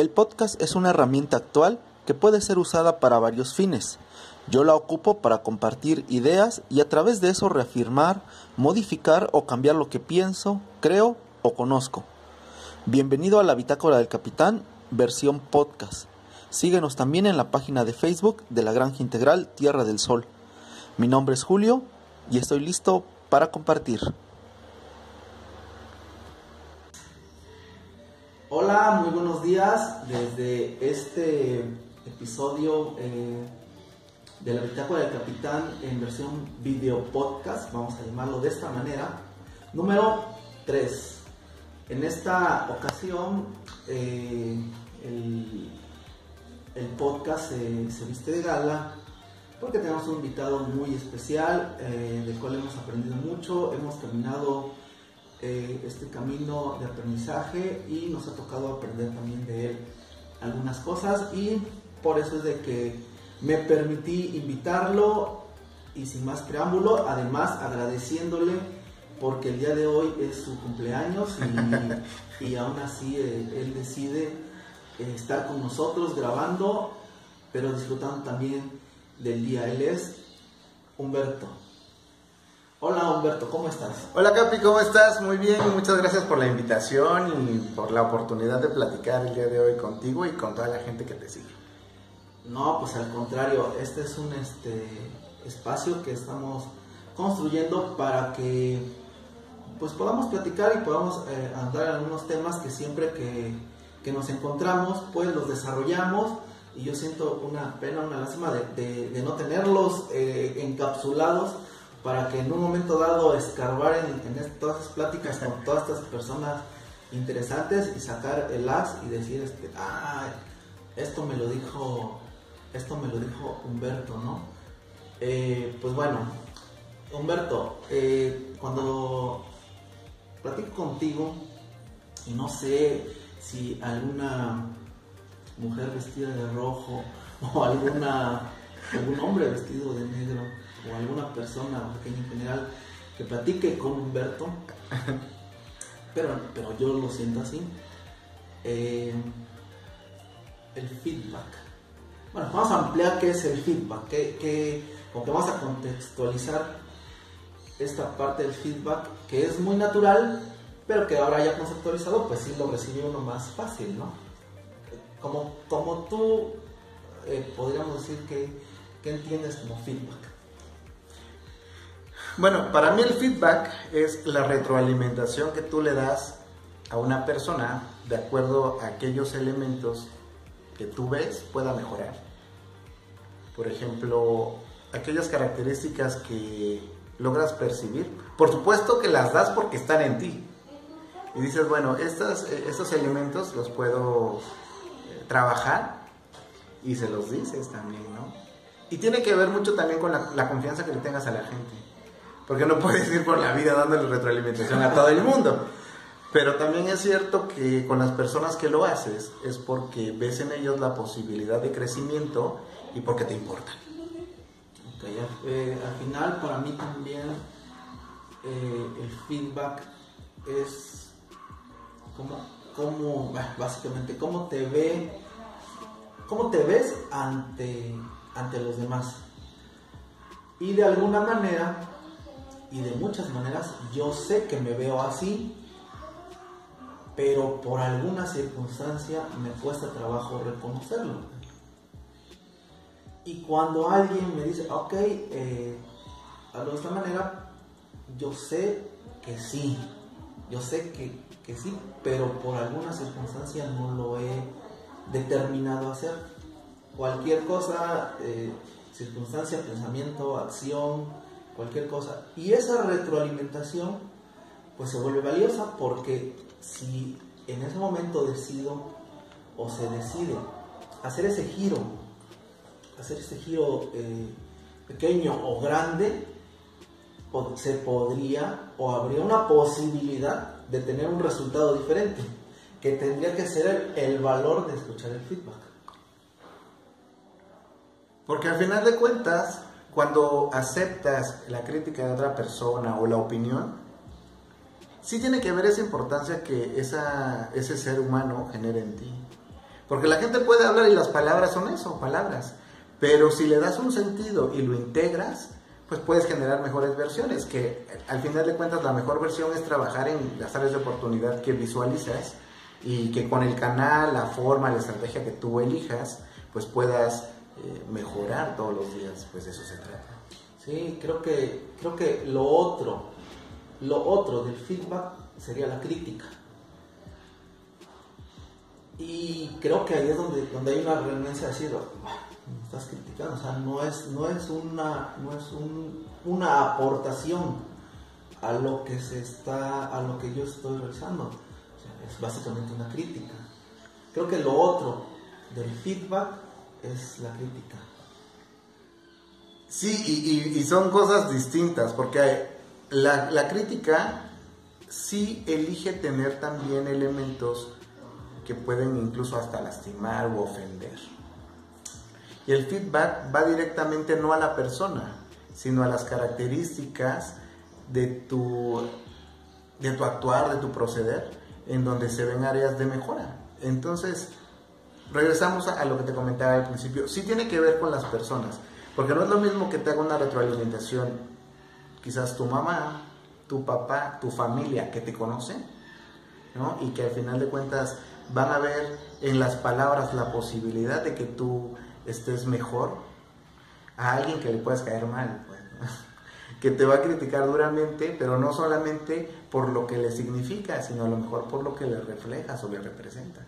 El podcast es una herramienta actual que puede ser usada para varios fines. Yo la ocupo para compartir ideas y a través de eso reafirmar, modificar o cambiar lo que pienso, creo o conozco. Bienvenido a la Bitácora del Capitán, versión podcast. Síguenos también en la página de Facebook de la Granja Integral Tierra del Sol. Mi nombre es Julio y estoy listo para compartir. Hola, muy buenos días desde este episodio eh, de la Bitácora del Capitán en versión video podcast, vamos a llamarlo de esta manera. Número 3. En esta ocasión eh, el, podcast se viste de gala porque tenemos un invitado muy especial eh, del cual hemos aprendido mucho, hemos caminado eh, este camino de aprendizaje y nos ha tocado aprender también de él algunas cosas y por eso es de que me permití invitarlo y sin más preámbulo, además agradeciéndole porque el día de hoy es su cumpleaños y, y aún así él, él decide eh, estar con nosotros grabando, pero disfrutando también del día. Él es Humberto. Hola Humberto, ¿cómo estás? Hola Capi, ¿cómo estás? Muy bien, muchas gracias por la invitación y por la oportunidad de platicar el día de hoy contigo y con toda la gente que te sigue. No, pues al contrario, este es un este, espacio que estamos construyendo para que pues podamos platicar y podamos eh, andar en algunos temas que siempre que, que nos encontramos pues los desarrollamos y yo siento una pena, una lástima de, de, no tenerlos eh, encapsulados para que en un momento dado escarbar en, en todas esas pláticas con todas estas personas interesantes y sacar el as y decir, este, ah, esto me lo dijo, esto me lo dijo Humberto, ¿no? Eh, pues bueno, Humberto, eh, cuando platico contigo y no sé si alguna mujer vestida de rojo o alguna, algún hombre vestido de negro o alguna persona pequeña en general que platique con Humberto, pero, pero yo lo siento así, eh, el feedback. Bueno, vamos a ampliar qué es el feedback, que, que, vamos a contextualizar esta parte del feedback que es muy natural, pero que ahora ya conceptualizado, pues sí lo recibe uno más fácil, ¿no? Como, como tú eh, podríamos decir que, que entiendes como feedback. Bueno, para mí el feedback es la retroalimentación que tú le das a una persona de acuerdo a aquellos elementos que tú ves pueda mejorar. Por ejemplo, aquellas características que logras percibir. Por supuesto que las das porque están en ti. Y dices, bueno, estos, estos elementos los puedo eh, trabajar y se los dices también, ¿no? Y tiene que ver mucho también con la confianza que le tengas a la gente porque no puedes ir por la vida dándole retroalimentación a todo el mundo. Pero también es cierto que con las personas que lo haces es porque ves en ellos la posibilidad de crecimiento y porque te importan. Okay, eh, al final para mí también eh, el feedback es como, como básicamente cómo te ve, cómo te ves ante, ante los demás. Y de alguna manera y de muchas maneras yo sé que me veo así, pero por alguna circunstancia me cuesta trabajo reconocerlo. Y cuando alguien me dice, ok, eh, de esta manera, yo sé que sí, yo sé que, que sí, pero por alguna circunstancia no lo he determinado hacer. Cualquier cosa, eh, circunstancia, pensamiento, acción, cualquier cosa. Y esa retroalimentación pues se vuelve valiosa porque si en ese momento decido o se decide hacer ese giro, hacer ese giro eh, pequeño o grande, se podría o habría una posibilidad de tener un resultado diferente, que tendría que ser el, el valor de escuchar el feedback. Porque al final de cuentas, cuando aceptas la crítica de otra persona o la opinión, sí tiene que ver esa importancia que esa, ese ser humano genera en ti. Porque la gente puede hablar y las palabras son eso, palabras. Pero si le das un sentido y lo integras, pues puedes generar mejores versiones, que al final de cuentas la mejor versión es trabajar en las áreas de oportunidad que visualizas y que con el canal, la forma, la estrategia que tú elijas, pues puedas eh, mejorar todos los días, pues de eso se trata. Sí, creo que, creo que lo otro, lo otro del feedback sería la crítica. Y creo que ahí es donde, donde hay una renuencia a decir, me estás criticando, o sea, no es, no es, una, no es un, una aportación a lo que se está, a lo que yo estoy realizando. Es básicamente una crítica. Creo que lo otro del feedback es la crítica. Sí, y, son cosas distintas, porque la, la crítica sí elige tener también elementos que pueden incluso hasta lastimar o ofender. Y el feedback va directamente no a la persona, sino a las características de tu, de tu actuar, de tu proceder, en donde se ven áreas de mejora. Entonces, regresamos a, lo que te comentaba al principio. Sí tiene que ver con las personas, porque no es lo mismo que te haga una retroalimentación, quizás tu mamá, tu papá, tu familia que te conocen, ¿no? Y que al final de cuentas van a ver en las palabras la posibilidad de que tú estés mejor a alguien que le puedas caer mal, pues, que te va a criticar duramente, pero no solamente por lo que le significa, sino a lo mejor por lo que le refleja o le representa.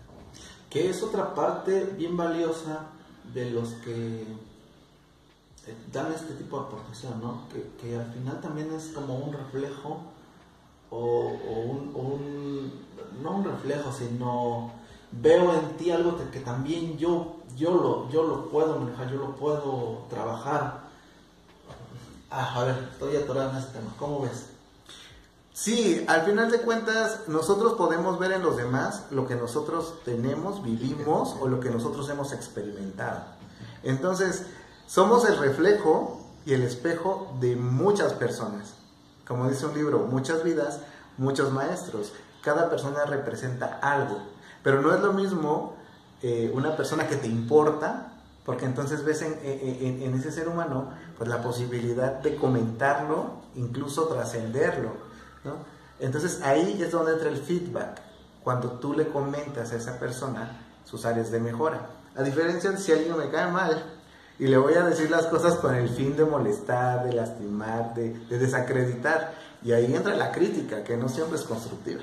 Que es otra parte bien valiosa de los que eh, dan este tipo de aportación, ¿no? Que, al final también es como un reflejo o, un, no un reflejo, sino veo en ti algo que, que también yo yo lo, yo lo puedo manejar, yo lo puedo trabajar. Ah, a ver, estoy atorado en este tema. ¿Cómo ves? Sí, al final de cuentas, nosotros podemos ver en los demás lo que nosotros tenemos, vivimos o lo que nosotros hemos experimentado. Entonces, somos el reflejo y el espejo de muchas personas. Como dice un libro, muchas vidas, muchos maestros. Cada persona representa algo. Pero no es lo mismo eh, una persona que te importa, porque entonces ves en, ese ser humano pues la posibilidad de comentarlo, incluso trascenderlo. ¿No? Entonces ahí es donde entra el feedback, cuando tú le comentas a esa persona sus áreas de mejora. A diferencia de si alguien me cae mal y le voy a decir las cosas con el fin de molestar, de lastimar, de, de desacreditar. Y ahí entra la crítica, que no siempre es constructiva.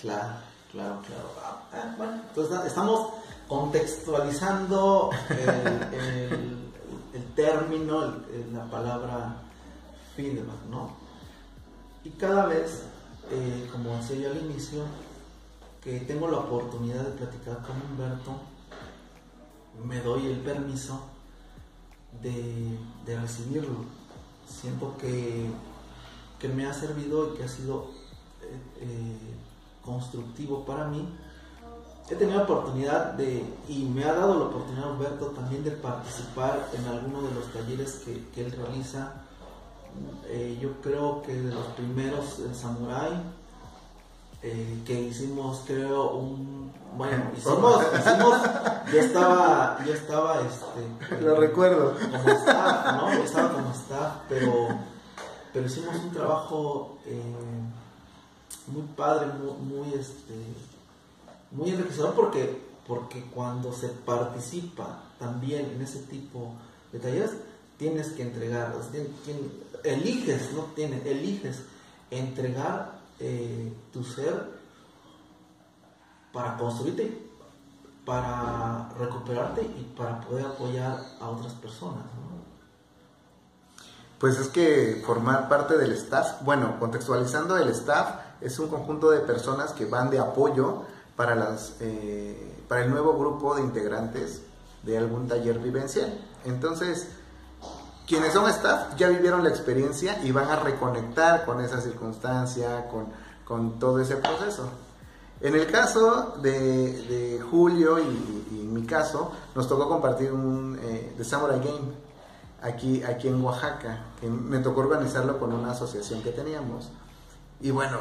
Claro, claro, claro. Ah, ah, bueno, entonces estamos contextualizando el, término, la palabra feedback, ¿no? Y cada vez, eh, como decía yo al inicio, que tengo la oportunidad de platicar con Humberto, me doy el permiso de, recibirlo. Siento que, que, me ha servido y que ha sido eh, eh, constructivo para mí he tenido la oportunidad de, y me ha dado la oportunidad Humberto también de participar en alguno de los talleres que, que él realiza. Eh, yo creo que de los primeros en Samurai, eh, que hicimos creo un bueno hicimos, hicimos yo estaba yo estaba este lo recuerdo. como staff no yo estaba como staff pero pero hicimos un trabajo eh, muy padre muy, muy este muy enriquecedor porque, porque cuando se participa también en ese tipo de talleres, tienes que entregar, eliges, no tienes, eliges entregar eh, tu ser para construirte, para recuperarte y para poder apoyar a otras personas. Pues es que formar parte del staff, bueno, contextualizando el staff, es un conjunto de personas que van de apoyo para, las, eh, para el nuevo grupo de integrantes de algún taller vivencial. Entonces, quienes son staff ya vivieron la experiencia y van a reconectar con esa circunstancia, con, con todo ese proceso. En el caso de, de Julio y, en mi caso, nos tocó compartir un eh, The Samurai Game aquí, aquí en Oaxaca, que me tocó organizarlo con una asociación que teníamos. Y bueno,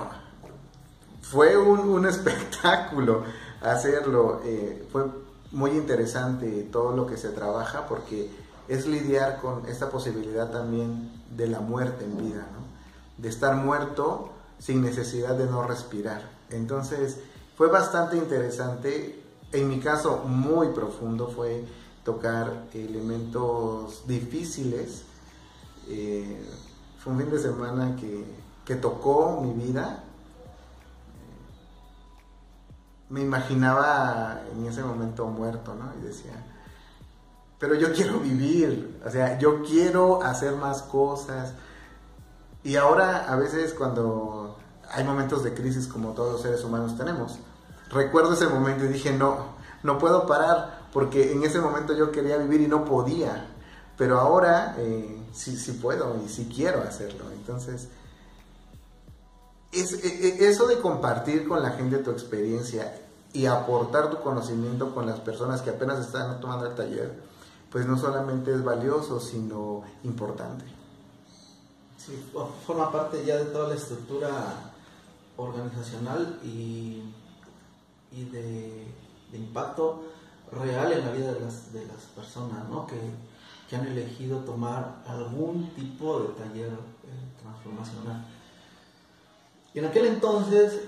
fue un, espectáculo hacerlo. Eh, fue muy interesante todo lo que se trabaja porque es lidiar con esta posibilidad también de la muerte en vida, de estar muerto sin necesidad de no respirar. Entonces fue bastante interesante, en mi caso muy profundo fue tocar elementos difíciles. Eh, fue un fin de semana que, que tocó mi vida. Me imaginaba en ese momento muerto, ¿no? Y decía, pero yo quiero vivir, o sea, yo quiero hacer más cosas. Y ahora a veces cuando hay momentos de crisis como todos los seres humanos tenemos, recuerdo ese momento y dije, no, no puedo parar, porque en ese momento yo quería vivir y no podía, pero ahora eh, sí, sí puedo y sí quiero hacerlo. Entonces, es, e, e, eso de compartir con la gente tu experiencia y aportar tu conocimiento con las personas que apenas están tomando el taller, pues no solamente es valioso, sino importante. Sí, forma parte ya de toda la estructura organizacional y, y de, impacto real en la vida de las, de las personas ¿no? que, que, han elegido tomar algún tipo de taller eh, transformacional. Y en aquel entonces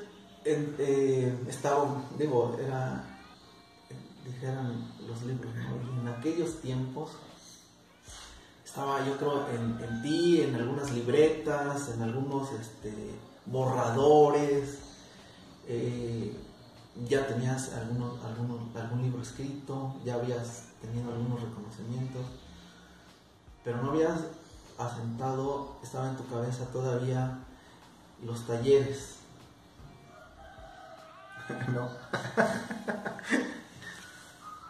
eh, estaba, digo, era dijeran los libros, en aquellos tiempos estaba yo creo en, ti, en algunas libretas, en algunos este, borradores, eh, ya tenías algunos, algún libro escrito, ya habías tenido algunos reconocimientos, pero no habías asentado, estaba en tu cabeza todavía los talleres. no.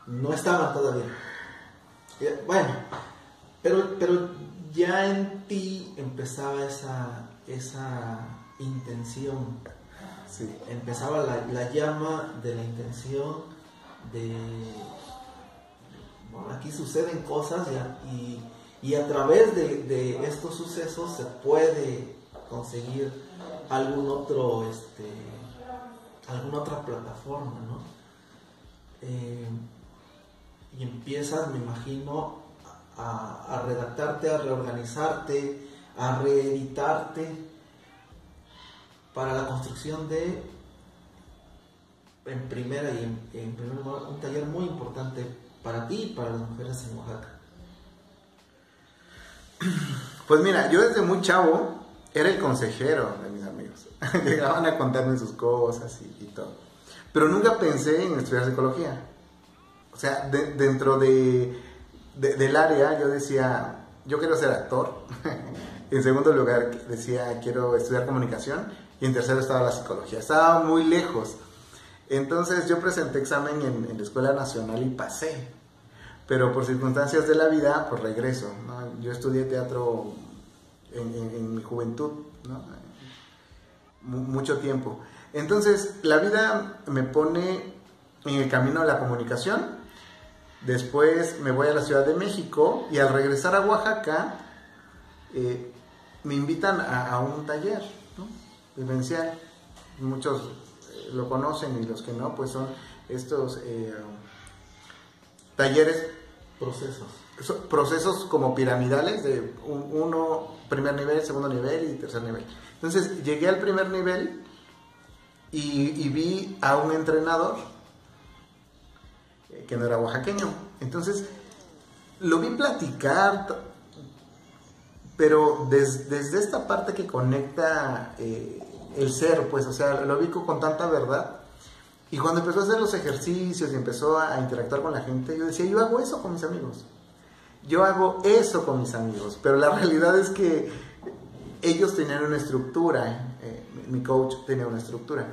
no estaban todavía. Bueno, pero, pero ya en ti empezaba esa, esa intención. Empezaba la, llama de la intención de... Bueno, aquí suceden cosas y, y, a través de, de, estos sucesos se puede conseguir algún otro, este, alguna otra plataforma, ¿no? Eh, y empiezas, me imagino, a, redactarte, a reorganizarte, a reeditarte para la construcción de, en primera y en, primer lugar, un taller muy importante para ti y para las mujeres en Oaxaca. Pues mira, yo desde muy chavo era el consejero de mis amigos. Llegaban a contarme sus cosas y, todo. Pero nunca pensé en estudiar psicología. O sea, dentro de, del área yo decía, yo quiero ser actor. en segundo lugar decía, quiero estudiar comunicación. Y en tercero estaba la psicología. Estaba muy lejos. Entonces yo presenté examen en, la Escuela Nacional y pasé. Pero por circunstancias de la vida, pues regreso. Yo estudié teatro en, mi juventud, mucho tiempo. Entonces la vida me pone en el camino de la comunicación Después me voy a la Ciudad de México y al regresar a Oaxaca eh, me invitan a, un taller vivencial. Muchos eh, lo conocen y los que no, pues son estos eh, talleres. Procesos. Procesos como piramidales de uno, primer nivel, segundo nivel y tercer nivel. Entonces llegué al primer nivel y vi a un entrenador que no era oaxaqueño. Entonces, lo vi platicar, pero desde esta parte que conecta eh, el ser, pues, o sea, lo vi con tanta verdad. Y cuando empezó a hacer los ejercicios y empezó a, interactuar con la gente, yo decía, yo hago eso con mis amigos. Yo hago eso con mis amigos. Pero la realidad es que ellos tenían una estructura, eh, mi coach tenía una estructura.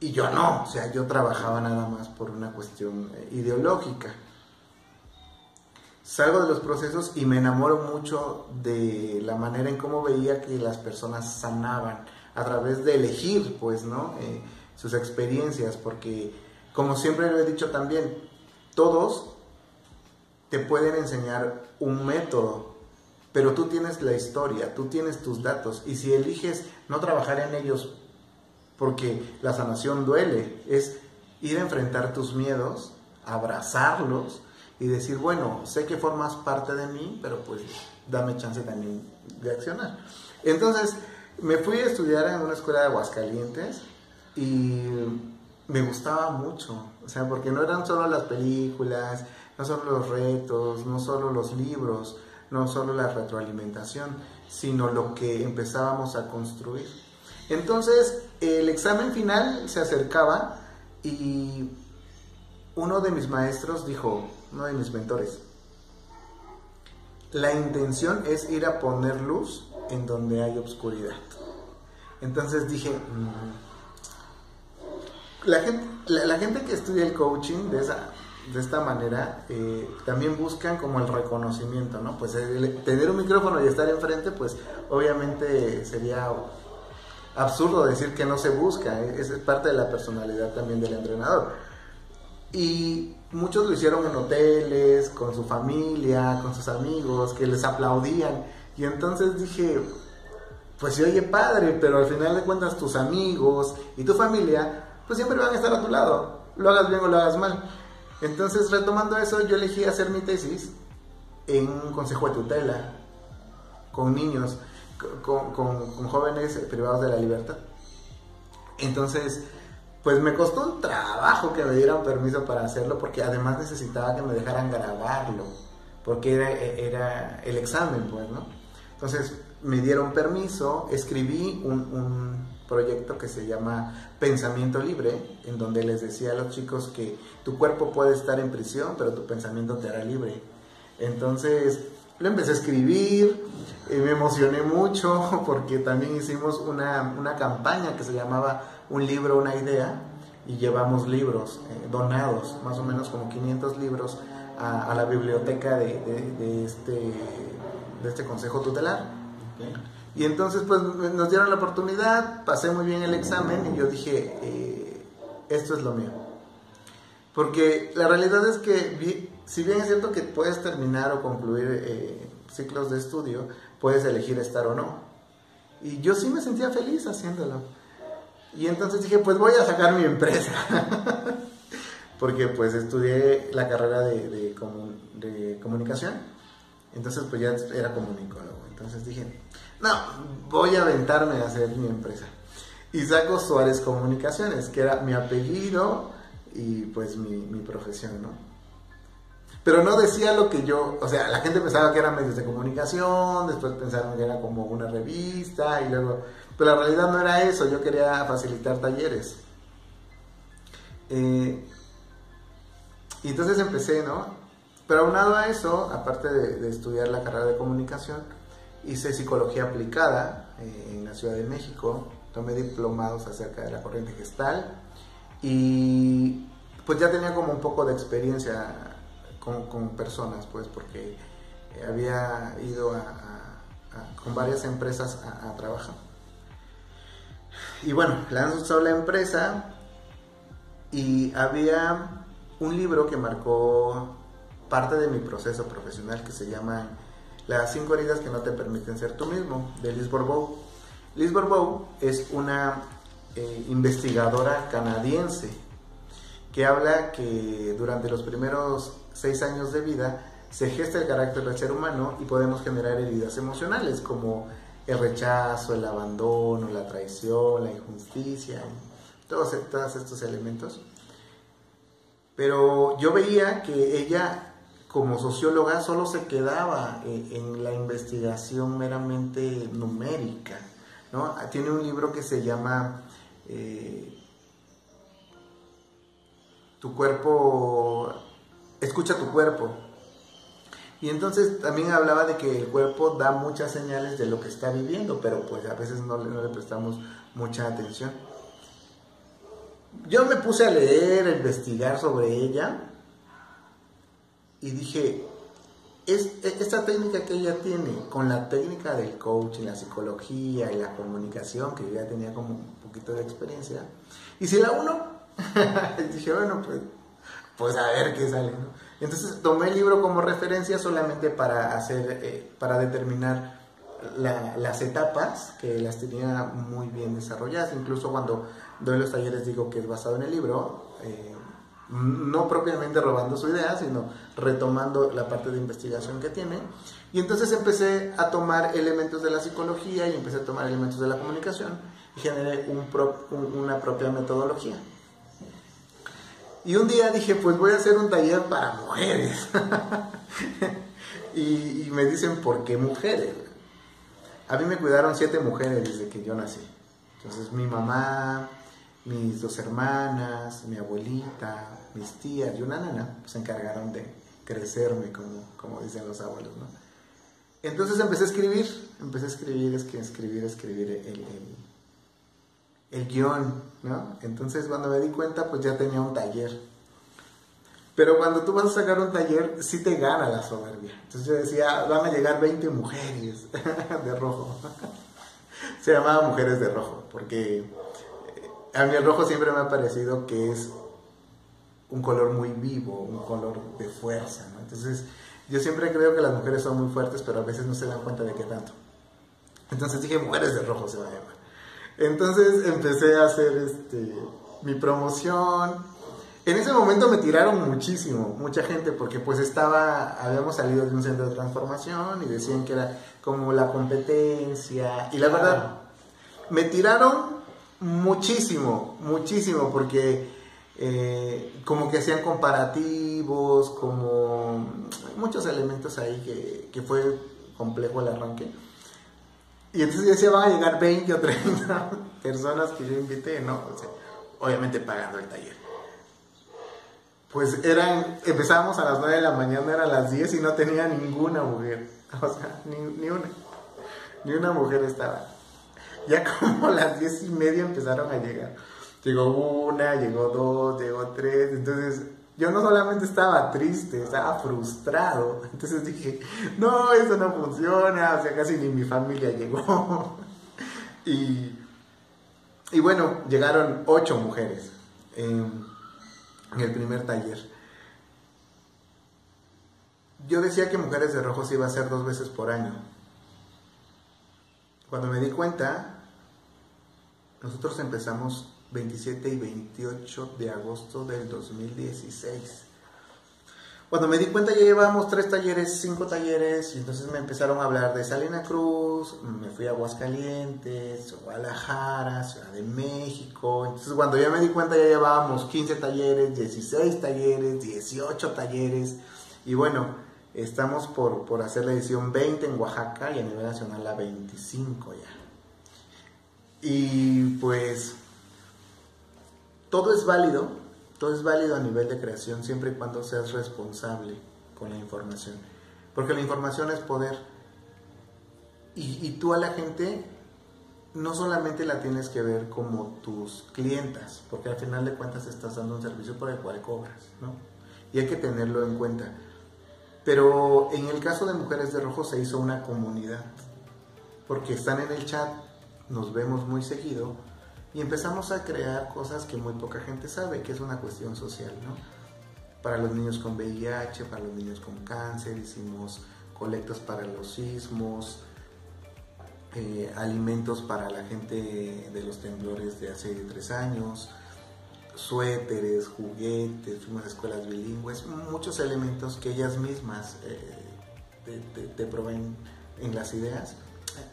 Y yo no, o sea, yo trabajaba nada más por una cuestión eh, ideológica. Salgo de los procesos y me enamoro mucho de la manera en cómo veía que las personas sanaban a través de elegir, pues, ¿no? Eh, sus experiencias, porque como siempre lo he dicho también, todos te pueden enseñar un método, pero tú tienes la historia, tú tienes tus datos, y si eliges no trabajar en ellos porque la sanación duele, es ir a enfrentar tus miedos abrazarlos y decir, bueno, sé que formas parte de mí, pero pues dame chance también de accionar. Entonces, me fui a estudiar en una escuela de Aguascalientes y me gustaba mucho, o sea, porque no eran solo las películas, no solo los retos, no solo los libros, no solo la retroalimentación, sino lo que empezábamos a construir. Entonces, el examen final se acercaba y uno de mis maestros dijo, uno de mis mentores, la intención es ir a poner luz en donde hay oscuridad. Entonces dije, mm, la, gente, la, gente que estudia el coaching de, esa, de esta manera eh, también buscan como el reconocimiento, ¿no? Pues tener un micrófono y estar enfrente, pues obviamente sería absurdo decir que no se busca, ¿eh? es parte de la personalidad también del entrenador. Y muchos lo hicieron en hoteles, con su familia, con sus amigos, que les aplaudían. Y entonces dije, pues sí, oye padre, pero al final de cuentas tus amigos y tu familia, pues siempre van a estar a tu lado, lo hagas bien o lo hagas mal. Entonces, retomando eso, yo elegí hacer mi tesis en un consejo de tutela, con niños, con, jóvenes privados de la libertad. Entonces, pues me costó un trabajo que me dieran permiso para hacerlo, porque además necesitaba que me dejaran grabarlo, porque era, el examen, pues, ¿no? Entonces, me dieron permiso, escribí un, proyecto que se llama Pensamiento Libre, en donde les decía a los chicos que tu cuerpo puede estar en prisión, pero tu pensamiento te hará libre. Entonces lo empecé a escribir, y me emocioné mucho porque también hicimos una, una, campaña que se llamaba Un libro, una idea, y llevamos libros eh, donados, más o menos como 500 libros, a, la biblioteca de, este, de este consejo tutelar. Y entonces pues nos dieron la oportunidad, pasé muy bien el examen y yo dije, eh, esto es lo mío. Porque la realidad es que si bien es cierto que puedes terminar o concluir eh, ciclos de estudio, puedes elegir estar o no. Y yo sí me sentía feliz haciéndolo. Y entonces dije, pues voy a sacar mi empresa. Porque pues estudié la carrera de, comunicación. Entonces pues ya era comunicólogo. Entonces dije, no, voy a aventarme a hacer mi empresa. Y saco Suárez Comunicaciones, que era mi apellido y pues mi, profesión, ¿no? Pero no decía lo que yo, o sea, la gente pensaba que eran medios de comunicación, después pensaron que era como una revista y luego, pero la realidad no era eso, yo quería facilitar talleres. Eh, y entonces empecé, ¿no? Pero aunado a eso, aparte de estudiar la carrera de comunicación, hice psicología aplicada eh, en la Ciudad de México, tomé diplomados acerca de la corriente gestal y pues ya tenía como un poco de experiencia con, personas, pues porque había ido con varias empresas a, trabajar. Y bueno, lanzó la empresa y había un libro que marcó parte de mi proceso profesional que se llama las cinco heridas que no te permiten ser tú mismo, de Liz Bourbeau. Liz Bourbeau es una eh, investigadora canadiense que habla que durante los primeros seis años de vida se gesta el carácter del ser humano y podemos generar heridas emocionales como el rechazo, el abandono, la traición, la injusticia, todos, estos elementos. Pero yo veía que ella como socióloga solo se quedaba eh, en la investigación meramente numérica. ¿no? Tiene un libro que se llama eh, Tu cuerpo, escucha tu cuerpo. Y entonces también hablaba de que el cuerpo da muchas señales de lo que está viviendo, pero pues a veces no, le prestamos mucha atención. Yo me puse a leer, a investigar sobre ella y dije, es, e, esta técnica que ella tiene con la técnica del coaching, la psicología y la comunicación, que yo ya tenía como un poquito de experiencia, y si la uno, dije, bueno, pues, pues a ver qué sale, ¿no? Entonces tomé el libro como referencia solamente para hacer, eh, para determinar las etapas que las tenía muy bien desarrolladas. Incluso cuando doy los talleres digo que es basado en el libro, eh, no propiamente robando su idea, sino retomando la parte de investigación que tiene. Y entonces empecé a tomar elementos de la psicología y empecé a tomar elementos de la comunicación y generé una propia metodología. Y un día dije, pues voy a hacer un taller para mujeres. y, me dicen, ¿por qué mujeres? A mí me cuidaron siete mujeres desde que yo nací. Entonces mi mamá, mis dos hermanas, mi abuelita, mis tías y una nana pues, se encargaron de crecerme, como, como dicen los abuelos, ¿no? Entonces empecé a escribir, empecé a escribir, escribir, escribir el, el, guion, ¿no? Entonces cuando me di cuenta, pues ya tenía un taller. Pero cuando tú vas a sacar un taller, sí te gana la soberbia. Entonces yo decía, van a llegar 20 mujeres de rojo. Se llamaba Mujeres de Rojo, porque a mí el rojo siempre me ha parecido que es un color muy vivo, un color de fuerza, ¿no? Entonces, yo siempre creo que las mujeres son muy fuertes, pero a veces no se dan cuenta de qué tanto. Entonces dije, mujeres de rojo se va a llamar. Entonces empecé a hacer este, mi promoción. En ese momento me tiraron muchísimo, mucha gente, porque pues estaba, habíamos salido de un centro de transformación y decían que era como la competencia. Y la verdad, me tiraron muchísimo, muchísimo, porque eh, como que hacían comparativos, como muchos elementos ahí que, que fue complejo el arranque. Y entonces yo decía, van a llegar 20 o 30 personas que yo invité, ¿no? obviamente pagando el taller. Pues eran, empezábamos a las 9 de la mañana, eran las 10 y no tenía ninguna mujer. O sea, ni, ni una. Ni una mujer estaba. Ya como a las 10 y media empezaron a llegar. Llegó una, llegó dos, llegó tres. Entonces, yo no solamente estaba triste, estaba frustrado. Entonces dije, no, eso no funciona. O sea, casi ni mi familia llegó. y, y bueno, llegaron ocho mujeres en, en el primer taller. Yo decía que Mujeres de Rojo se iba a hacer dos veces por año. Cuando me di cuenta, nosotros empezamos 27 y 28 de agosto del 2016. Cuando me di cuenta ya llevábamos tres talleres, cinco talleres, y entonces me empezaron a hablar de Salina Cruz, me fui a Aguascalientes, Guadalajara, Ciudad de México. Entonces cuando ya me di cuenta ya llevábamos 15 talleres, 16 talleres, 18 talleres. Y bueno, estamos por, por hacer la edición 20 en Oaxaca y a nivel nacional la 25 ya. Y pues todo es válido, todo es válido a nivel de creación siempre y cuando seas responsable con la información. Porque la información es poder. Y, tú a la gente no solamente la tienes que ver como tus clientas, porque al final de cuentas estás dando un servicio por el cual cobras, ¿no? Y hay que tenerlo en cuenta. Pero en el caso de Mujeres de Rojo se hizo una comunidad, porque están en el chat, nos vemos muy seguido, y empezamos a crear cosas que muy poca gente sabe, que es una cuestión social, ¿no? Para los niños con VIH, para los niños con cáncer, hicimos colectas para los sismos, eh, alimentos para la gente de los temblores de hace tres años, suéteres, juguetes, fuimos a escuelas bilingües, muchos elementos que ellas mismas eh, te, proveen en las ideas,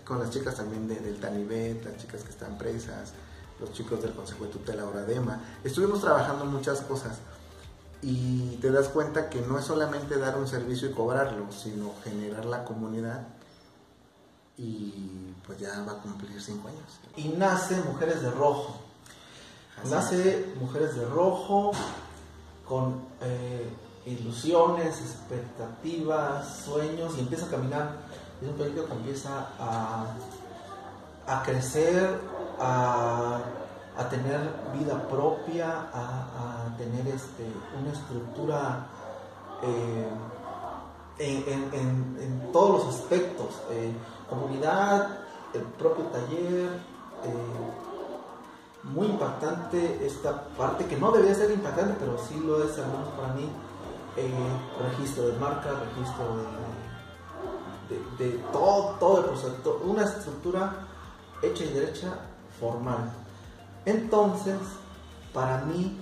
con las chicas también del Tanibet, las chicas que están presas, los chicos del Consejo de Tutela Oradema. Estuvimos trabajando muchas cosas y te das cuenta que no es solamente dar un servicio y cobrarlo, sino generar la comunidad y pues ya va a cumplir cinco años. Y nace Mujeres de Rojo. nace Mujeres de Rojo con eh, ilusiones, expectativas, sueños y empieza a caminar. Es un proyecto que empieza a, a crecer a, tener vida propia, a, tener este, una estructura eh, en, todos los aspectos, eh, comunidad, el propio taller, eh, muy impactante esta parte que no debería ser impactante, pero sí lo es, al menos para mí, registro de marca, registro de, de, todo, todo el proceso, una estructura hecha y derecha formal. Entonces, para mí,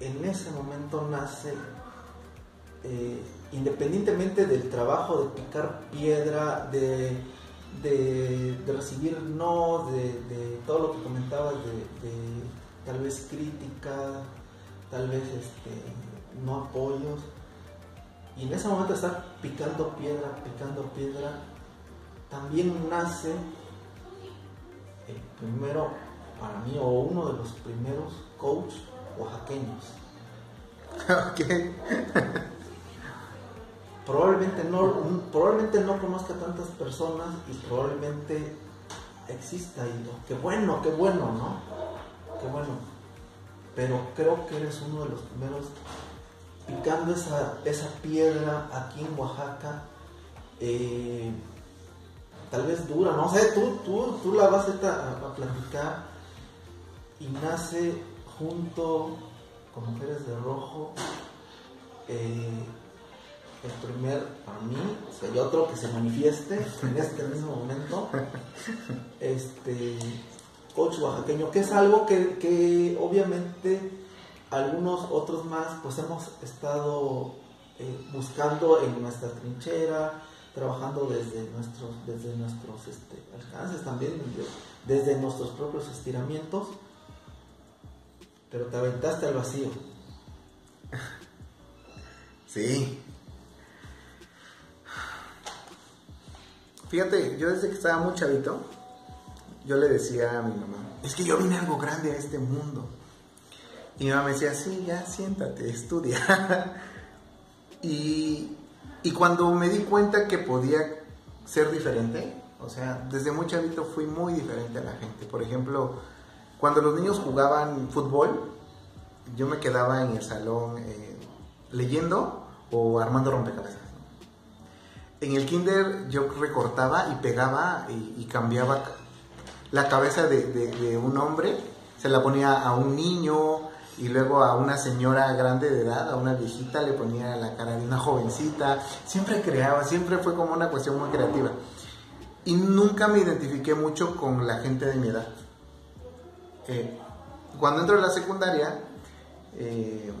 en ese momento nace, eh, independientemente del trabajo de picar piedra, de, recibir no, de, todo lo que comentabas, de, tal vez crítica, tal vez este, no apoyos, y en ese momento estar picando piedra, picando piedra, también nace primero, para mí, o uno de los primeros coach oaxaqueños. Ok. probablemente no, probablemente no conozca tantas personas y probablemente exista y qué bueno, qué bueno, ¿no? Qué bueno. Pero creo que eres uno de los primeros picando esa, esa piedra aquí en Oaxaca. Eh, tal vez dura, no sé, tú, tú, tú la vas a, a, platicar y nace junto con Mujeres de Rojo eh, el primer, para mí, si hay otro que se manifieste en este mismo momento, este coach oaxaqueño, que es algo que, que obviamente algunos otros más pues hemos estado eh, buscando en nuestra trinchera, trabajando desde nuestros, desde nuestros este, alcances también, desde nuestros propios estiramientos, pero te aventaste al vacío. Sí. Fíjate, yo desde que estaba muy chavito, yo le decía a mi mamá, es que yo vine algo grande a este mundo. Y mi mamá me decía, sí, ya siéntate, estudia. y, y cuando me di cuenta que podía ser diferente, o sea, desde muy chavito fui muy diferente a la gente. Por ejemplo, cuando los niños jugaban fútbol, yo me quedaba en el salón eh, leyendo o armando rompecabezas. En el kinder yo recortaba y pegaba y, cambiaba la cabeza de, de, un hombre, se la ponía a un niño, y luego a una señora grande de edad, a una viejita, le ponía la cara de una jovencita. Siempre creaba, siempre fue como una cuestión muy creativa. Y nunca me identifiqué mucho con la gente de mi edad. Eh, cuando entro a la secundaria, eh,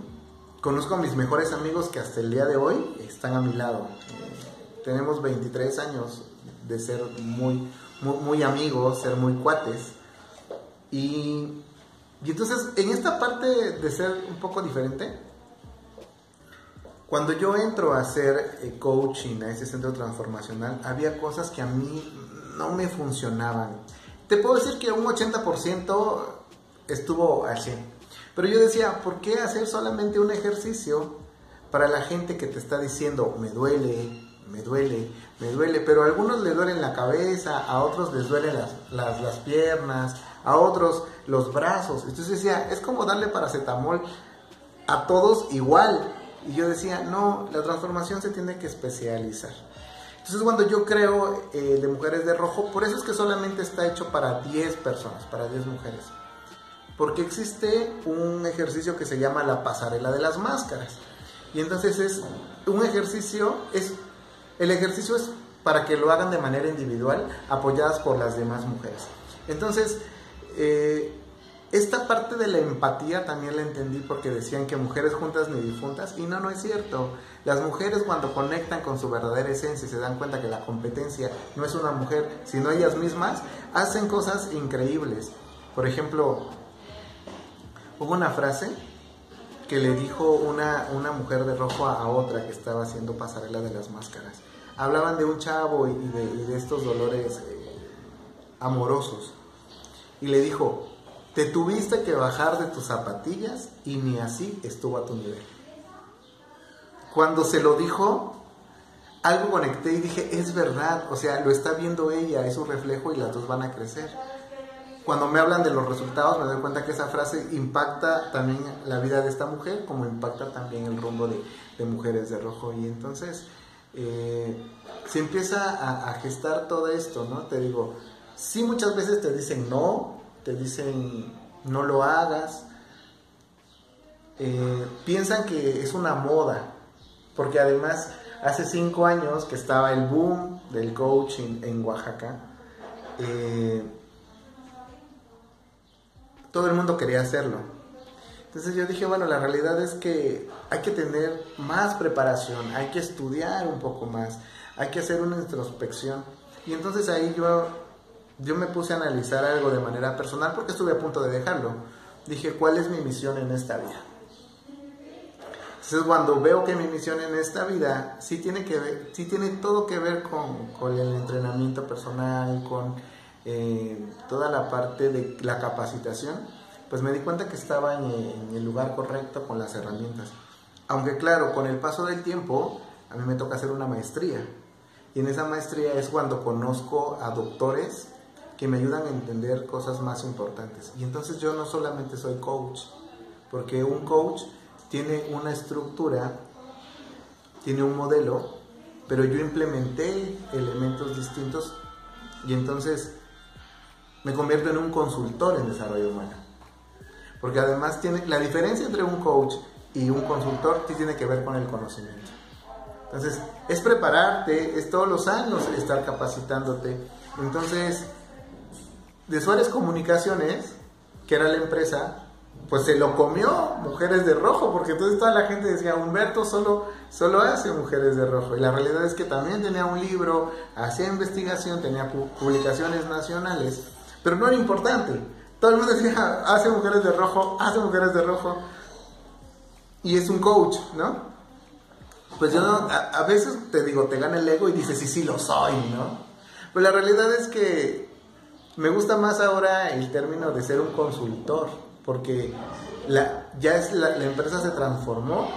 conozco a mis mejores amigos que hasta el día de hoy están a mi lado. Eh, tenemos 23 años de ser muy, muy, muy amigos, ser muy cuates. Y y entonces, en esta parte de ser un poco diferente, cuando yo entro a hacer eh, coaching a ese centro transformacional, había cosas que a mí no me funcionaban. Te puedo decir que un 80% estuvo al 100. Pero yo decía, ¿por qué hacer solamente un ejercicio para la gente que te está diciendo, me duele, me duele, me duele? Pero a algunos les duele la cabeza, a otros les duelen las, las, las piernas, a otros los brazos. Entonces decía, es como darle paracetamol a todos igual. Y yo decía, no, la transformación se tiene que especializar. Entonces cuando yo creo eh, de Mujeres de Rojo, por eso es que solamente está hecho para 10 personas, para 10 mujeres. Porque existe un ejercicio que se llama la pasarela de las máscaras. Y entonces es un ejercicio, es, el ejercicio es para que lo hagan de manera individual, apoyadas por las demás mujeres. Entonces, eh, esta parte de la empatía también la entendí porque decían que mujeres juntas ni difuntas y no, no es cierto. Las mujeres cuando conectan con su verdadera esencia y se dan cuenta que la competencia no es una mujer, sino ellas mismas, hacen cosas increíbles. Por ejemplo, hubo una frase que le dijo una, una mujer de rojo a, otra que estaba haciendo pasarela de las máscaras. Hablaban de un chavo y de, estos dolores eh, amorosos y le dijo, te tuviste que bajar de tus zapatillas y ni así estuvo a tu nivel. Cuando se lo dijo, algo conecté y dije, es verdad, o sea, lo está viendo ella, es su reflejo y las dos van a crecer. Cuando me hablan de los resultados, me doy cuenta que esa frase impacta también la vida de esta mujer, como impacta también el rumbo de, Mujeres de Rojo. Y entonces eh, se empieza a gestar todo esto, ¿no? Te digo, Sí, muchas veces te dicen no, te dicen no lo hagas. Eh, piensan que es una moda, porque además hace cinco años que estaba el boom del coaching en Oaxaca, eh, todo el mundo quería hacerlo. Entonces yo dije, bueno, la realidad es que hay que tener más preparación, hay que estudiar un poco más, hay que hacer una introspección. Y entonces ahí yo, yo me puse a analizar algo de manera personal porque estuve a punto de dejarlo. Dije, ¿cuál es mi misión en esta vida? Entonces cuando veo que mi misión en esta vida sí tiene, que ver, sí tiene todo que ver con, con el entrenamiento personal, con eh, toda la parte de la capacitación, pues me di cuenta que estaba en, el lugar correcto con las herramientas. Aunque claro, con el paso del tiempo, a mí me toca hacer una maestría. Y en esa maestría es cuando conozco a doctores que me ayudan a entender cosas más importantes. Y entonces yo no solamente soy coach, porque un coach tiene una estructura, tiene un modelo, pero yo implementé elementos distintos y entonces me convierto en un consultor en desarrollo humano. Porque además tiene la diferencia entre un coach y un consultor tiene que ver con el conocimiento. Entonces, es prepararte, es todos los años estar capacitándote. Entonces, de Suárez Comunicaciones, que era la empresa, pues se lo comió Mujeres de Rojo, porque entonces toda la gente decía, Humberto solo, solo hace Mujeres de Rojo. Y la realidad es que también tenía un libro, hacía investigación, tenía publicaciones nacionales, pero no era importante. Todo el mundo decía, hace mujeres de rojo, hace mujeres de rojo. Y es un coach, ¿no? Pues yo a, veces te digo, te gana el ego y dices, sí, sí, lo soy, ¿no? Pues la realidad es que me gusta más ahora el término de ser un consultor, porque ya es la, empresa se transformó,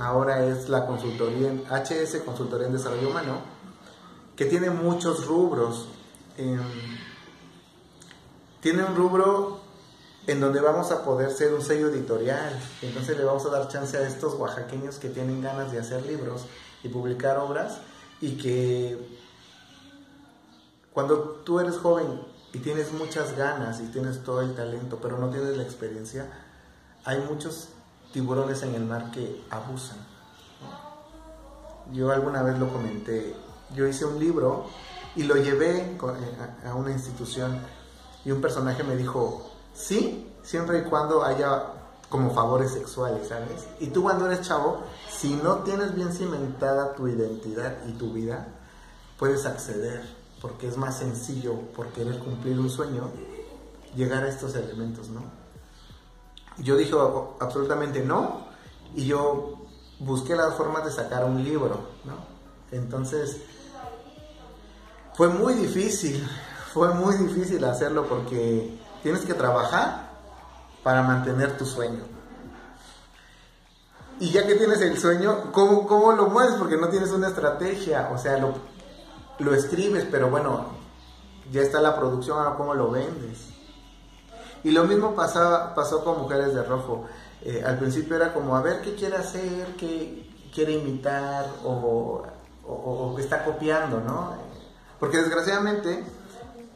ahora es la consultoría en HS, Consultoría en Desarrollo Humano, que tiene muchos rubros. Eh, tiene un rubro en donde vamos a poder ser un sello editorial. Entonces le vamos a dar chance a estos oaxaqueños que tienen ganas de hacer libros y publicar obras y que cuando tú eres joven y tienes muchas ganas y tienes todo el talento, pero no tienes la experiencia, hay muchos tiburones en el mar que abusan. Yo alguna vez lo comenté, yo hice un libro y lo llevé a una institución y un personaje me dijo, sí, siempre y cuando haya como favores sexuales, ¿sabes? Y tú cuando eres chavo, si no tienes bien cimentada tu identidad y tu vida, puedes acceder, porque es más sencillo por querer cumplir un sueño, llegar a estos elementos, ¿no? Yo dije absolutamente no, y yo busqué las formas de sacar un libro, ¿no? Entonces, fue muy difícil, fue muy difícil hacerlo porque tienes que trabajar para mantener tu sueño. Y ya que tienes el sueño, ¿cómo, cómo lo mueves? Porque no tienes una estrategia. O sea, lo, lo escribes, pero bueno, ya está la producción, ahora cómo lo vendes. Y lo mismo pasaba, pasó con Mujeres de Rojo. Eh, al principio era como, a ver qué quiere hacer, qué quiere imitar o, o, está copiando, ¿no? Porque desgraciadamente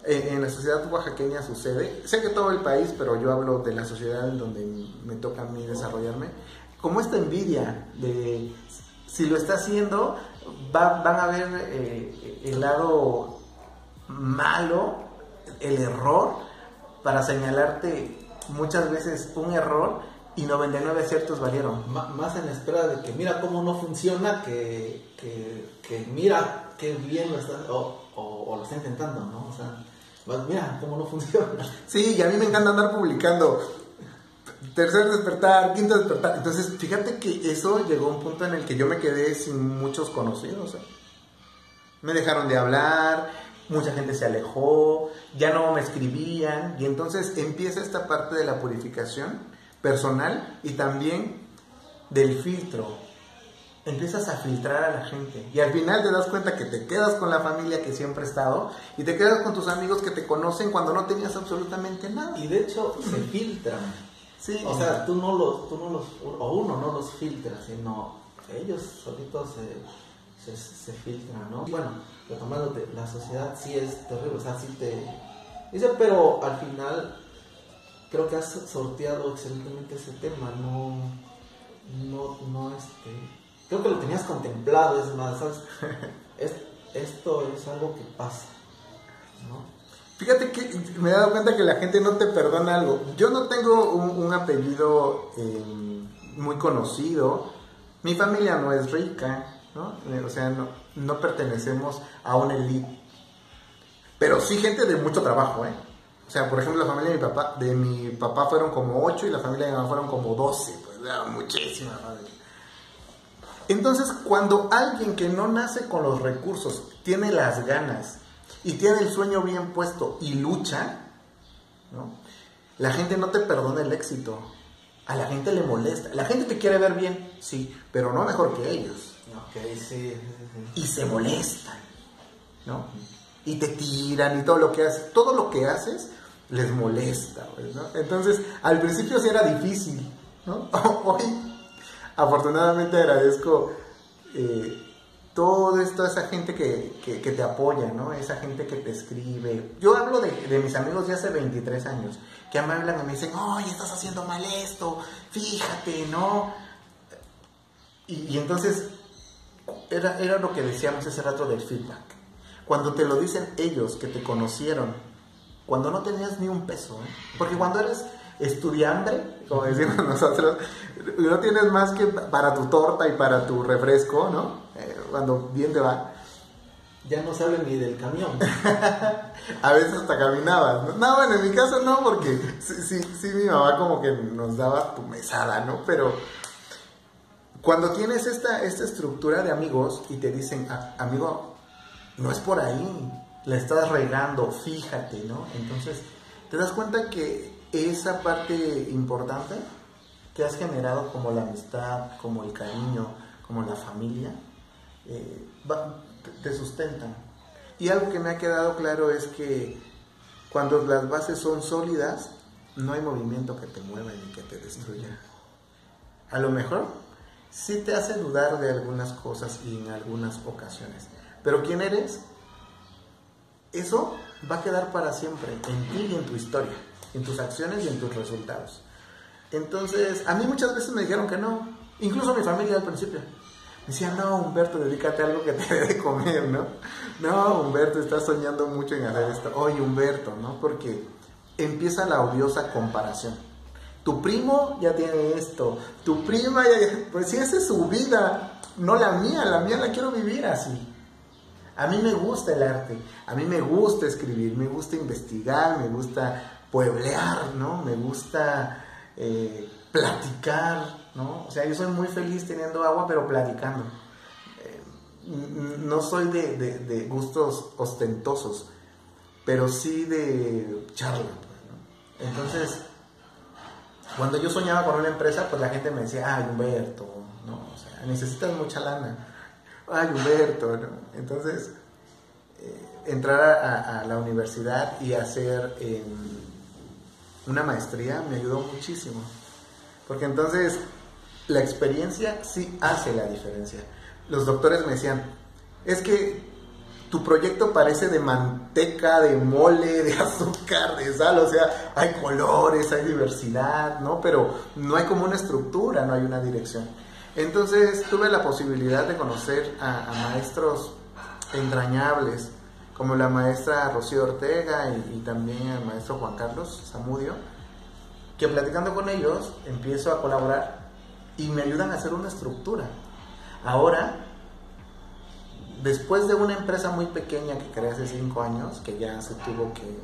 en, la sociedad oaxaqueña sucede, sé que todo el país, pero yo hablo de la sociedad en donde me toca a mí desarrollarme, como esta envidia de si lo está haciendo, van a ver eh, el lado malo, el error, para señalarte muchas veces un error y 99 ciertos valieron. más en la espera de que mira cómo no funciona, que, que, mira qué bien lo está, o, o, lo está intentando, ¿no? O sea, mira cómo no funciona. Sí, y a mí me encanta andar publicando. Tercer despertar, quinto despertar. Entonces, fíjate que eso llegó a un punto en el que yo me quedé sin muchos conocidos. ¿eh? Me dejaron de hablar, mucha gente se alejó, ya no me escribían. Y entonces empieza esta parte de la purificación personal y también del filtro empiezas a filtrar a la gente y al final te das cuenta que te quedas con la familia que siempre ha estado y te quedas con tus amigos que te conocen cuando no tenías absolutamente nada. Y de hecho se filtran. Sí. O sea, tú no los, tú no los, o uno no los filtra, sino ellos solitos se, se, filtran, ¿no? bueno, retomándote, la sociedad sí es terrible, o sea, sí te... Dice, pero al final creo que has sorteado excelentemente ese tema, no, no, no, este creo que lo tenías contemplado, es más, ¿sabes? esto es algo que pasa, ¿no? Fíjate que me he dado cuenta que la gente no te perdona algo. Yo no tengo un, apellido eh, muy conocido. Mi familia no es rica, ¿no? Eh, o sea, no, pertenecemos a una elite. Pero sí gente de mucho trabajo, ¿eh? O sea, por ejemplo, la familia de mi papá, de mi papá fueron como 8 y la familia de mi mamá fueron como 12. Pues era muchísima familia. Entonces, cuando alguien que no nace con los recursos tiene las ganas y tiene el sueño bien puesto y lucha, ¿no? la gente no te perdona el éxito. A la gente le molesta. La gente te quiere ver bien, sí, pero no mejor que ellos. Okay, sí, Y se molestan, ¿no? Y te tiran y todo lo que haces. Todo lo que haces les molesta, ¿no? Entonces, al principio sí era difícil, ¿no? Hoy, afortunadamente agradezco eh, esto, esa gente que, que, te apoya, ¿no? Esa gente que te escribe. Yo hablo de, de, mis amigos de hace 23 años, que me hablan y me dicen, oye, estás haciendo mal esto, fíjate, ¿no? Y, y entonces, era, era lo que decíamos ese rato del feedback. Cuando te lo dicen ellos que te conocieron, cuando no tenías ni un peso, ¿eh? porque cuando eres estudiante, como decimos nosotros, no tienes más que para tu torta y para tu refresco, ¿no? Eh, cuando bien te va. Ya no saben ni del camión. a veces hasta caminabas. ¿no? bueno, en mi caso no, porque sí, sí, sí, mi mamá como que nos daba tu mesada, ¿no? Pero cuando tienes esta, esta estructura de amigos y te dicen, amigo, no es por ahí, la estás regando, fíjate, ¿no? Entonces, te das cuenta que esa parte importante que has generado como la amistad, como el cariño, como la familia, eh, te sustentan. Y algo que me ha quedado claro es que cuando las bases son sólidas, no hay movimiento que te mueva ni que te destruya. A lo mejor sí te hace dudar de algunas cosas y en algunas ocasiones. Pero ¿quién eres? Eso va a quedar para siempre en ti y en tu historia, en tus acciones y en tus resultados. Entonces, a mí muchas veces me dijeron que no, incluso mi familia al principio. Me decían, no, Humberto, dedícate a algo que te dé de comer, ¿no? No, Humberto, estás soñando mucho en hacer esto. Oye, Humberto, ¿no? Porque empieza la odiosa comparación tu primo ya tiene esto, tu prima ya... Pues si esa es su vida, no la mía, la mía la quiero vivir así. A mí me gusta el arte, a mí me gusta escribir, me gusta investigar, me gusta pueblear, ¿no? Me gusta eh, platicar, ¿no? O sea, yo soy muy feliz teniendo agua, pero platicando. Eh, no soy de, gustos ostentosos, pero sí de charla. Pues, Entonces cuando yo soñaba con una empresa, pues la gente me decía, ay, Humberto, ¿no? O sea, necesitas mucha lana. Ay, Humberto, ¿no? Entonces, eh, entrar a, la universidad y hacer em, una maestría me ayudó muchísimo. Porque entonces la experiencia sí hace la diferencia. Los doctores me decían, es que tu proyecto parece de manteca, de mole, de azúcar, de sal, o sea, hay colores, hay diversidad, ¿no? Pero no hay como una estructura, no hay una dirección. Entonces tuve la posibilidad de conocer a, maestros entrañables, como la maestra Rocío Ortega y, y también el maestro Juan Carlos Zamudio, que platicando con ellos empiezo a colaborar y me ayudan a hacer una estructura. Ahora después de una empresa muy pequeña que creé hace cinco años, que ya se tuvo que,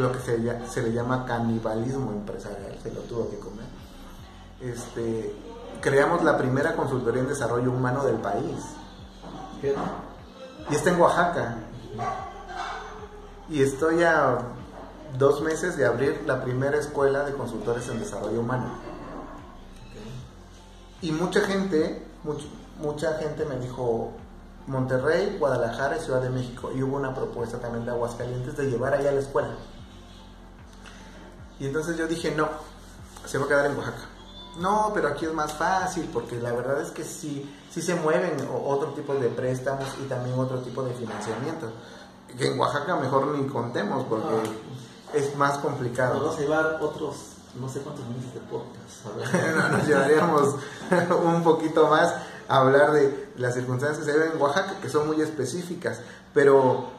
lo que se, le llama canibalismo empresarial, se lo tuvo que comer, este, creamos la primera consultoría en desarrollo humano del país. Y está en Oaxaca. Y estoy a dos meses de abrir la primera escuela de consultores en desarrollo humano. Y mucha gente, mucha gente me dijo, Monterrey, Guadalajara y Ciudad de México. Y hubo una propuesta también de Aguascalientes de llevar allá a la escuela. Y entonces yo dije, no, se va a quedar en Oaxaca. No, pero aquí es más fácil porque la verdad es que sí, sí se mueven otro tipo de préstamos y también otro tipo de financiamiento. Que en Oaxaca mejor ni contemos porque ah. es más complicado. Vamos a llevar otros no sé cuántos minutos de podcast. no, nos llevaríamos un poquito más hablar de las circunstancias que se viven en Oaxaca, que son muy específicas, pero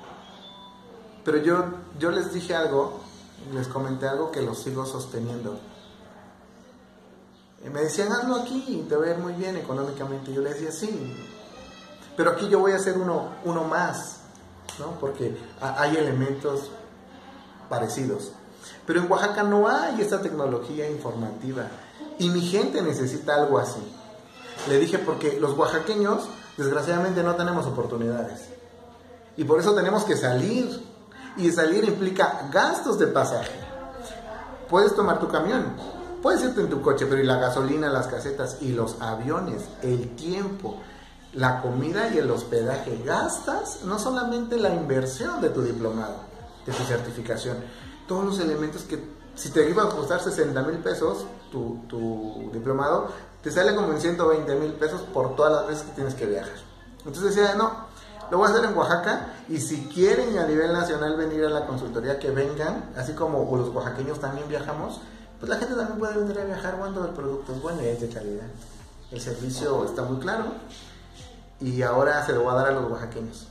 pero yo, yo les dije algo, les comenté algo que lo sigo sosteniendo. Y me decían, hazlo aquí, te va a ir muy bien económicamente. Yo les decía, sí, pero aquí yo voy a hacer uno, uno más, ¿no? Porque hay elementos parecidos. Pero en Oaxaca no hay esta tecnología informativa y mi gente necesita algo así. Le dije porque los oaxaqueños desgraciadamente no tenemos oportunidades. Y por eso tenemos que salir. Y salir implica gastos de pasaje. Puedes tomar tu camión, puedes irte en tu coche, pero y la gasolina, las casetas y los aviones, el tiempo, la comida y el hospedaje, gastas no solamente la inversión de tu diplomado, de tu certificación, todos los elementos que si te iba a costar 60 mil pesos tu, tu, diplomado, te sale como en 120 mil pesos por todas las veces que tienes que viajar. Entonces decía, no, lo voy a hacer en Oaxaca y si quieren a nivel nacional venir a la consultoría, que vengan, así como los oaxaqueños también viajamos, pues la gente también puede venir a viajar cuando el producto es bueno y es de calidad. El servicio está muy claro y ahora se lo voy a dar a los oaxaqueños.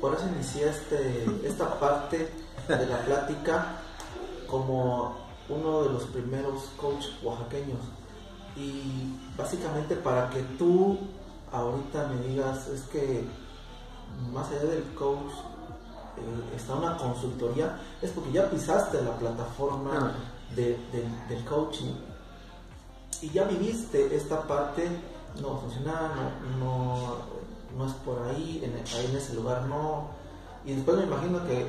Por eso inicié este, esta parte de la plática como uno de los primeros coaches oaxaqueños. Y básicamente para que tú ahorita me digas, es que más allá del coach eh, está una consultoría, es porque ya pisaste la plataforma ah. Del coaching y ya viviste esta parte, no funciona, no, no, es por ahí, en, ahí en ese lugar no. Y después me imagino que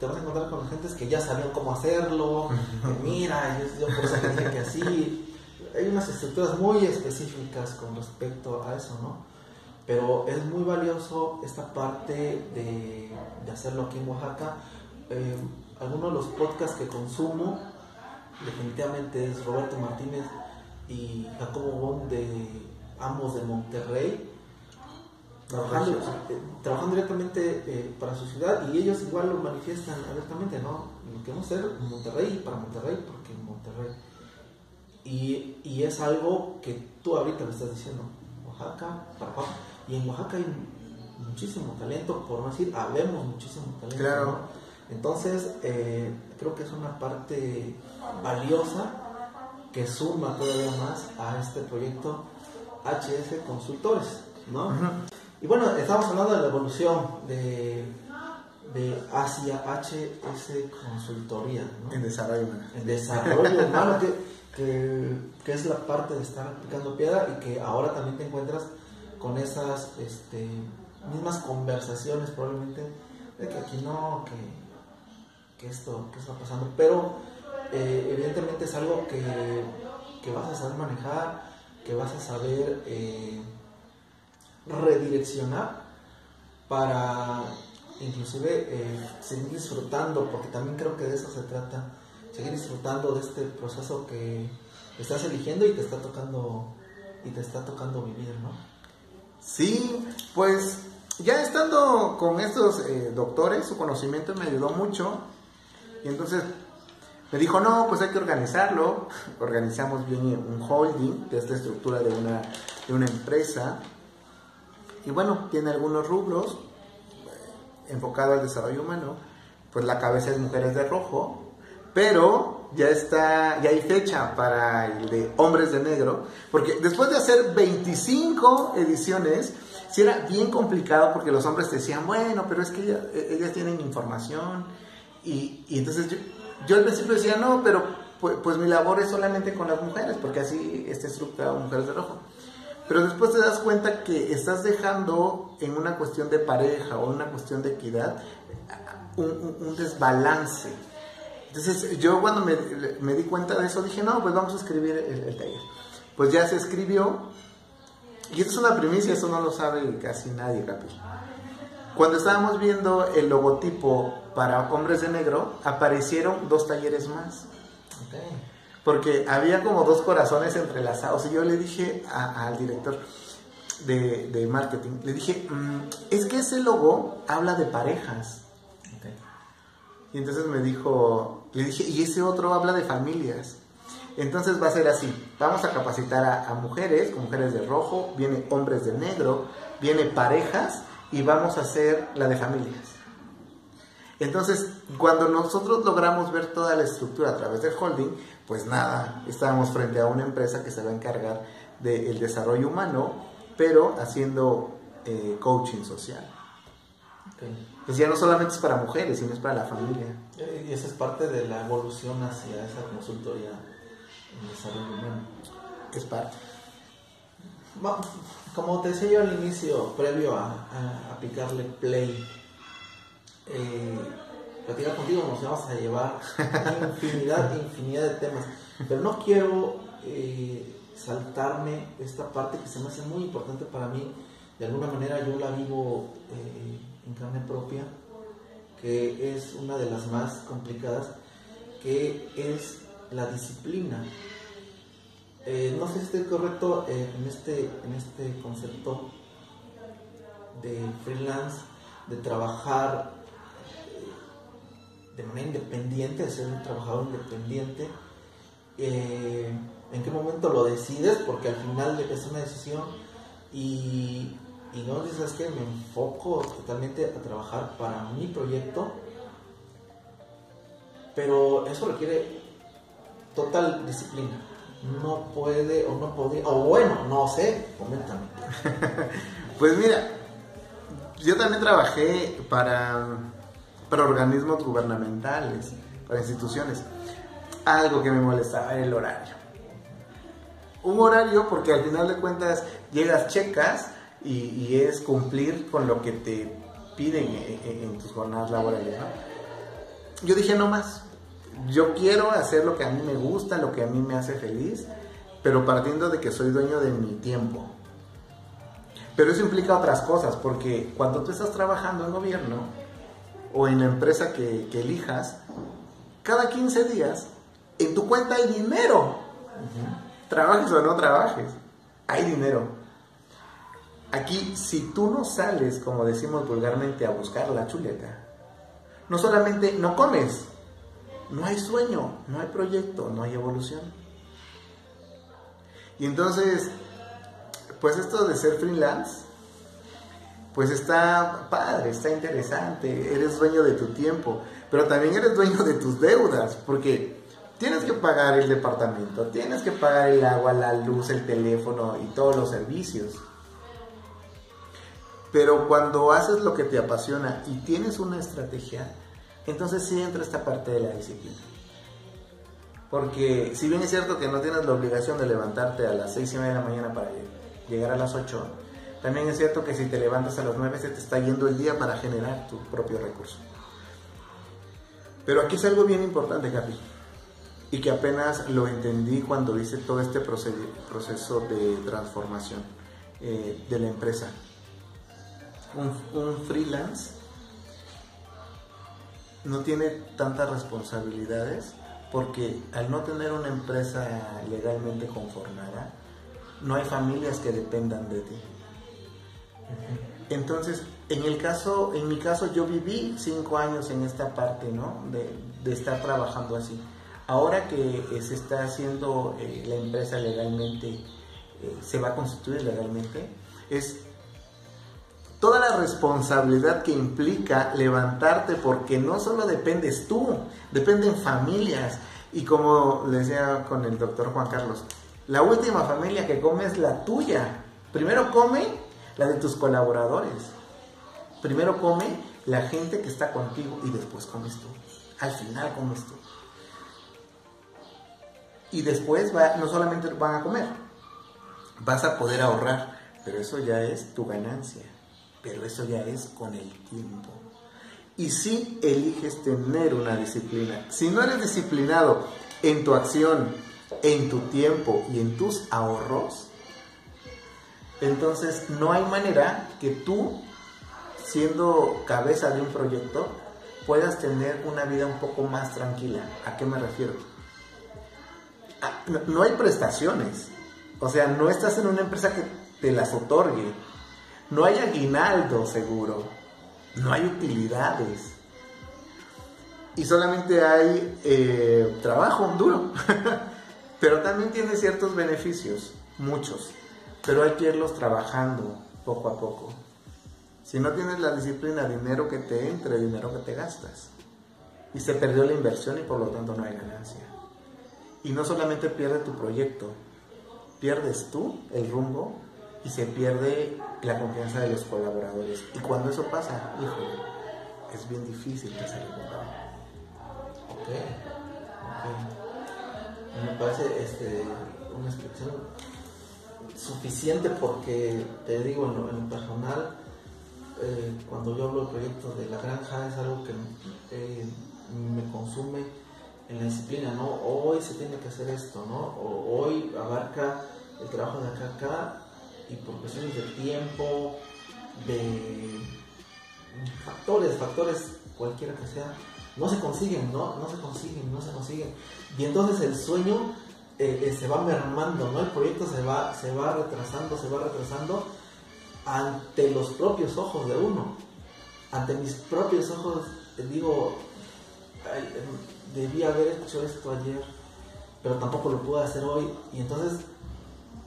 te vas a encontrar con gentes que ya sabían cómo hacerlo, que mira, yo, yo por eso dije que así. Hay unas estructuras muy específicas con respecto a eso, ¿no? Pero es muy valioso esta parte de, de hacerlo aquí en Oaxaca. Eh, algunos de los podcasts que consumo, definitivamente es Roberto Martínez y Jacobo Bond de ambos de Monterrey trabajando, eh, trabajando directamente eh, para su ciudad y ellos igual lo manifiestan abiertamente, ¿no? Lo queremos en Monterrey para Monterrey, porque Monterrey. Y, y, es algo que tú ahorita me estás diciendo, Oaxaca, para Oaxaca. Y en Oaxaca hay muchísimo talento, por no decir, habemos muchísimo talento. Claro. Entonces, eh, creo que es una parte valiosa que suma todavía más a este proyecto HS Consultores, ¿no? Y bueno, estamos hablando de la evolución de, de hacia HS Consultoría. ¿no? En desarrollo En desarrollo humano, que, que, es la parte de estar aplicando piedra y que ahora también te encuentras con esas este, mismas conversaciones probablemente de que aquí no, que, que esto, que está pasando. Pero eh, evidentemente es algo que, que, vas a saber manejar, que vas a saber... Eh, redireccionar para inclusive eh, seguir disfrutando, porque también creo que de eso se trata, seguir disfrutando de este proceso que estás eligiendo y te está tocando y te está tocando vivir, ¿no? Sí, pues ya estando con estos doctores, su conocimiento me ayudó mucho y entonces me dijo, no, pues hay que organizarlo, organizamos bien un holding de esta estructura de una, de una empresa y bueno, tiene algunos rubros eh, enfocado al desarrollo humano. Pues la cabeza es Mujeres de Rojo, pero ya está, ya hay fecha para el de Hombres de Negro, porque después de hacer 25 ediciones, sí era bien complicado porque los hombres decían, bueno, pero es que e-, ellas, tienen información, y, y entonces yo, yo, al principio decía, no, pero pues, pues, mi labor es solamente con las mujeres, porque así está estructurado Mujeres de Rojo. Pero después te das cuenta que estás dejando en una cuestión de pareja o una cuestión de equidad un, desbalance. Entonces yo cuando me, di cuenta de eso dije, no, pues vamos a escribir el, taller. Pues ya se escribió y esto es una primicia, eso no lo sabe casi nadie, Capi. Cuando estábamos viendo el logotipo para Hombres de Negro, aparecieron dos talleres más. Okay porque había como dos corazones entrelazados. Y yo le dije al director de, marketing, le dije, mm, es que ese logo habla de parejas. Y entonces me dijo, le dije, y ese otro habla de familias. Entonces va a ser así, vamos a capacitar a, a mujeres, con mujeres de rojo, viene hombres de negro, viene parejas y vamos a hacer la de familias. Entonces, cuando nosotros logramos ver toda la estructura a través del holding, pues nada, estábamos frente a una empresa que se va a encargar del desarrollo humano, pero haciendo eh, coaching social. Pues ya no solamente es para mujeres, sino es para la familia. Y esa es parte de la evolución hacia esa consultoría en desarrollo humano. Es parte. Como te decía yo al inicio, previo a, a, picarle play, eh, platicar contigo nos vamos a llevar infinidad, infinidad de temas, pero no quiero eh, saltarme esta parte que se me hace muy importante para mí, de alguna manera yo la vivo eh, en carne propia, que es una de las más complicadas, que es la disciplina. Eh, no sé si estoy correcto eh, en, este, en este concepto de freelance, de trabajar de manera independiente, de ser un trabajador independiente. ¿En qué momento lo decides? Porque al final es una decisión y y no dices que me enfoco totalmente a trabajar para mi proyecto, pero eso requiere total disciplina. No puede o no podría, o bueno, no sé, coméntame. pues mira, yo también trabajé para, para organismos gubernamentales, para instituciones. Algo que me molestaba era el horario. Un horario porque al final de cuentas llegas, checas y, es cumplir con lo que te piden en, tus jornadas laborales. Yo dije no más, yo quiero hacer lo que a mí me gusta, lo que a mí me hace feliz, pero partiendo de que soy dueño de mi tiempo. Pero eso implica otras cosas, porque cuando tú estás trabajando en gobierno o en la empresa que, elijas, cada 15 días en tu cuenta hay dinero. Trabajes o no trabajes, hay dinero. Aquí, si tú no sales, como decimos vulgarmente, a buscar la chuleta, no solamente no comes, no hay sueño, no hay proyecto, no hay evolución. Y entonces, pues esto de ser freelance, pues está padre, está interesante, eres dueño de tu tiempo, pero también eres dueño de tus deudas, porque tienes que pagar el departamento, tienes que pagar el agua, la luz, el teléfono y todos los servicios. Pero cuando haces lo que te apasiona y tienes una estrategia, entonces sí entra esta parte de la disciplina. Porque si bien es cierto que no tienes la obligación de levantarte a las seis y media de la mañana para llegar a las 8, también es cierto que si te levantas a las 9 se te está yendo el día para generar tu propio recurso. Pero aquí es algo bien importante, Gaby, y que apenas lo entendí cuando hice todo este proceso de transformación eh, de la empresa un, freelance no tiene tantas responsabilidades porque al no tener una empresa legalmente conformada, no hay familias que dependan de ti. Entonces, en el caso, en mi caso, yo viví cinco años en esta parte, ¿no? De, estar trabajando así. Ahora que se está haciendo eh, la empresa legalmente, eh, se va a constituir legalmente, es toda la responsabilidad que implica levantarte, porque no solo dependes tú, dependen familias. Y como decía con el doctor Juan Carlos, la última familia que come es la tuya. Primero come la de tus colaboradores. Primero come la gente que está contigo y después comes tú. Al final comes tú. Y después va, no solamente van a comer, vas a poder ahorrar, pero eso ya es tu ganancia pero eso ya es con el tiempo. Y si eliges tener una disciplina, si no eres disciplinado en tu acción, en tu tiempo y en tus ahorros, entonces no hay manera que tú, siendo cabeza de un proyecto, puedas tener una vida un poco más tranquila. ¿A qué me refiero? Ah, no hay prestaciones. O sea, no estás en una empresa que te las otorgue no hay aguinaldo seguro, no hay utilidades. Y solamente hay eh, trabajo duro. Pero también tiene ciertos beneficios, muchos. Pero hay que irlos trabajando poco a poco. Si no tienes la disciplina, dinero que te entre, dinero que te gastas. Y se perdió la inversión y por lo tanto no hay ganancia. Y no solamente pierde tu proyecto, pierdes tú el rumbo y se pierde la confianza de los colaboradores. Y cuando eso pasa, híjole, es bien difícil que se recupere. Ok, ok. Me parece este, una explicación suficiente porque, te digo, en lo, personal, eh, cuando yo hablo del proyecto de la granja es algo que eh, me consume en la disciplina, ¿no? Hoy se tiene que hacer esto, ¿no? O hoy abarca el trabajo de acá acá y por cuestiones de tiempo, de factores, factores cualquiera que sea, no se consiguen, ¿no? No se consiguen, no se consiguen. Y entonces el sueño eh, eh, se va mermando, ¿no? El proyecto se va, se va retrasando, se va retrasando ante los propios ojos de uno. Ante mis propios ojos, digo, em, debí haber hecho esto ayer, pero tampoco lo pude hacer hoy. Y entonces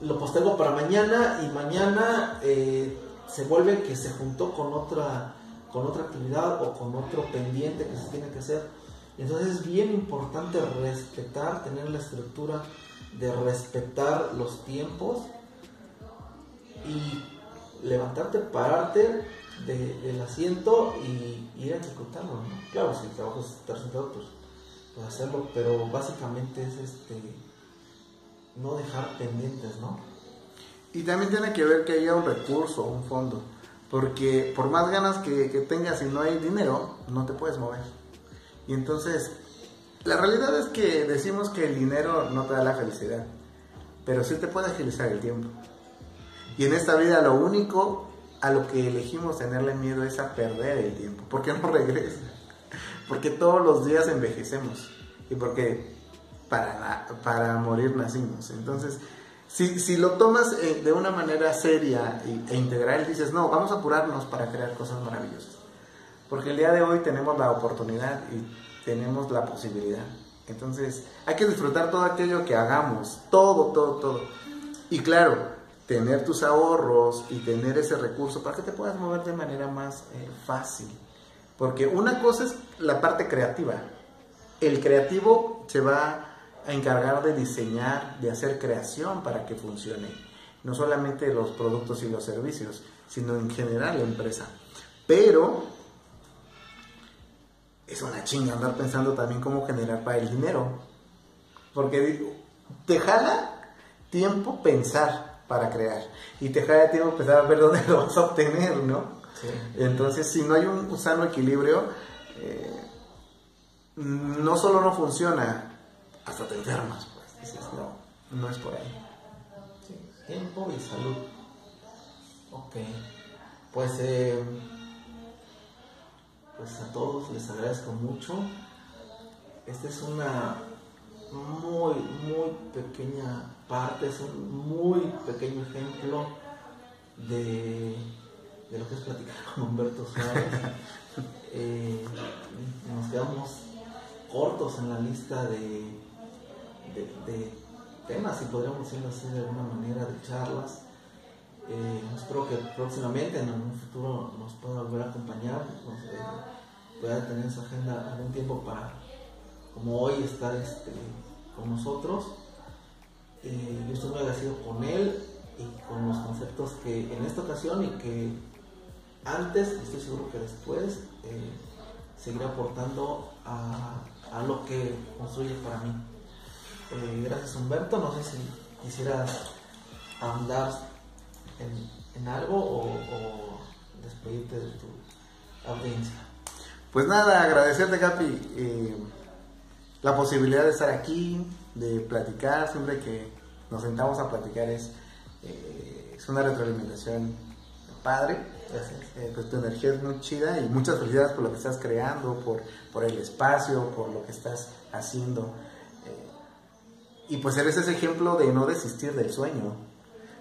lo postergo para mañana y mañana eh, se vuelve que se juntó con otra, con otra actividad o con otro pendiente que se tiene que hacer. Entonces es bien importante respetar, tener la estructura de respetar los tiempos y levantarte, pararte del asiento y ir a ejecutarlo. Claro, si el trabajo es estar sentado, pues, pues hacerlo, pero básicamente es este no dejar pendientes, ¿no? Y también tiene que ver que haya un recurso, un fondo, porque por más ganas que, tengas y no hay dinero, no te puedes mover. Y entonces, la realidad es que decimos que el dinero no te da la felicidad, pero sí te puede agilizar el tiempo. Y en esta vida lo único a lo que elegimos tenerle miedo es a perder el tiempo, porque no regresa, porque todos los días envejecemos y porque para, para morir nacimos. Entonces, si, si lo tomas eh, de una manera seria e integral, dices, no, vamos a apurarnos para crear cosas maravillosas. Porque el día de hoy tenemos la oportunidad y tenemos la posibilidad. Entonces, hay que disfrutar todo aquello que hagamos, todo, todo, todo. Y claro, tener tus ahorros y tener ese recurso para que te puedas mover de manera más eh, fácil. Porque una cosa es la parte creativa. El creativo se va a encargar de diseñar, de hacer creación para que funcione. No solamente los productos y los servicios, sino en general la empresa. Pero es una chinga andar pensando también cómo generar para el dinero. Porque te jala tiempo pensar para crear. Y te jala tiempo empezar a ver dónde lo vas a obtener, ¿no? Entonces, si no hay un sano equilibrio, eh, no solo no funciona, hasta te enfermas, pues. Dices, no, no es por ahí. Tiempo y salud. Ok. Pues, eh, pues a todos les agradezco mucho. Esta es una muy, muy pequeña parte, es un muy pequeño ejemplo de, de lo que es platicar con Humberto Suárez. Eh, nos quedamos cortos en la lista de, temas, si podríamos decirlo así de alguna manera, de charlas. Eh, espero que próximamente, en un futuro, nos pueda volver a acompañar, nos, pueda tener en su agenda algún tiempo para como hoy estar este, con nosotros. Eh, yo estoy muy agradecido con él y con los conceptos que en esta ocasión y que antes, estoy seguro que después, eh, seguirá aportando a, lo que construye para mí. Eh, gracias Humberto, no sé si quisieras andar en, algo o, o despedirte de tu audiencia. Pues nada, agradecerte Capi la posibilidad de estar aquí, de platicar, siempre que nos sentamos a platicar es, eh, es una retroalimentación padre. Eh, pues tu energía es muy chida y muchas felicidades por lo que estás creando, por, por el espacio, por lo que estás haciendo. Y pues eres ese ejemplo de no desistir del sueño.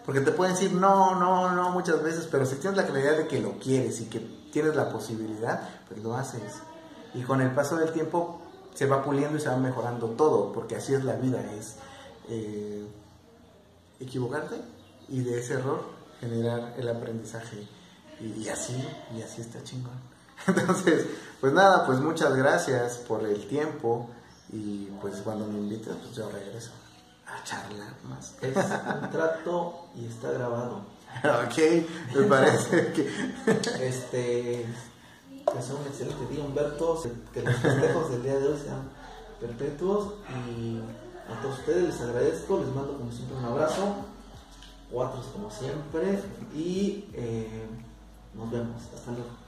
Porque te pueden decir no, no, no muchas veces, pero si tienes la claridad de que lo quieres y que tienes la posibilidad, pues lo haces. Y con el paso del tiempo se va puliendo y se va mejorando todo, porque así es la vida, es eh, equivocarte y de ese error generar el aprendizaje y, así, y así está chingón. Entonces, pues nada, pues muchas gracias por el tiempo y pues cuando me invites, pues yo regreso a charlar más. Es un trato y está grabado. ok, me parece que... este, que sea un excelente día, Humberto, que los festejos del día de hoy sean perpetuos y a todos ustedes les agradezco, les mando como siempre un abrazo, cuatro como siempre y eh, nos vemos, hasta luego.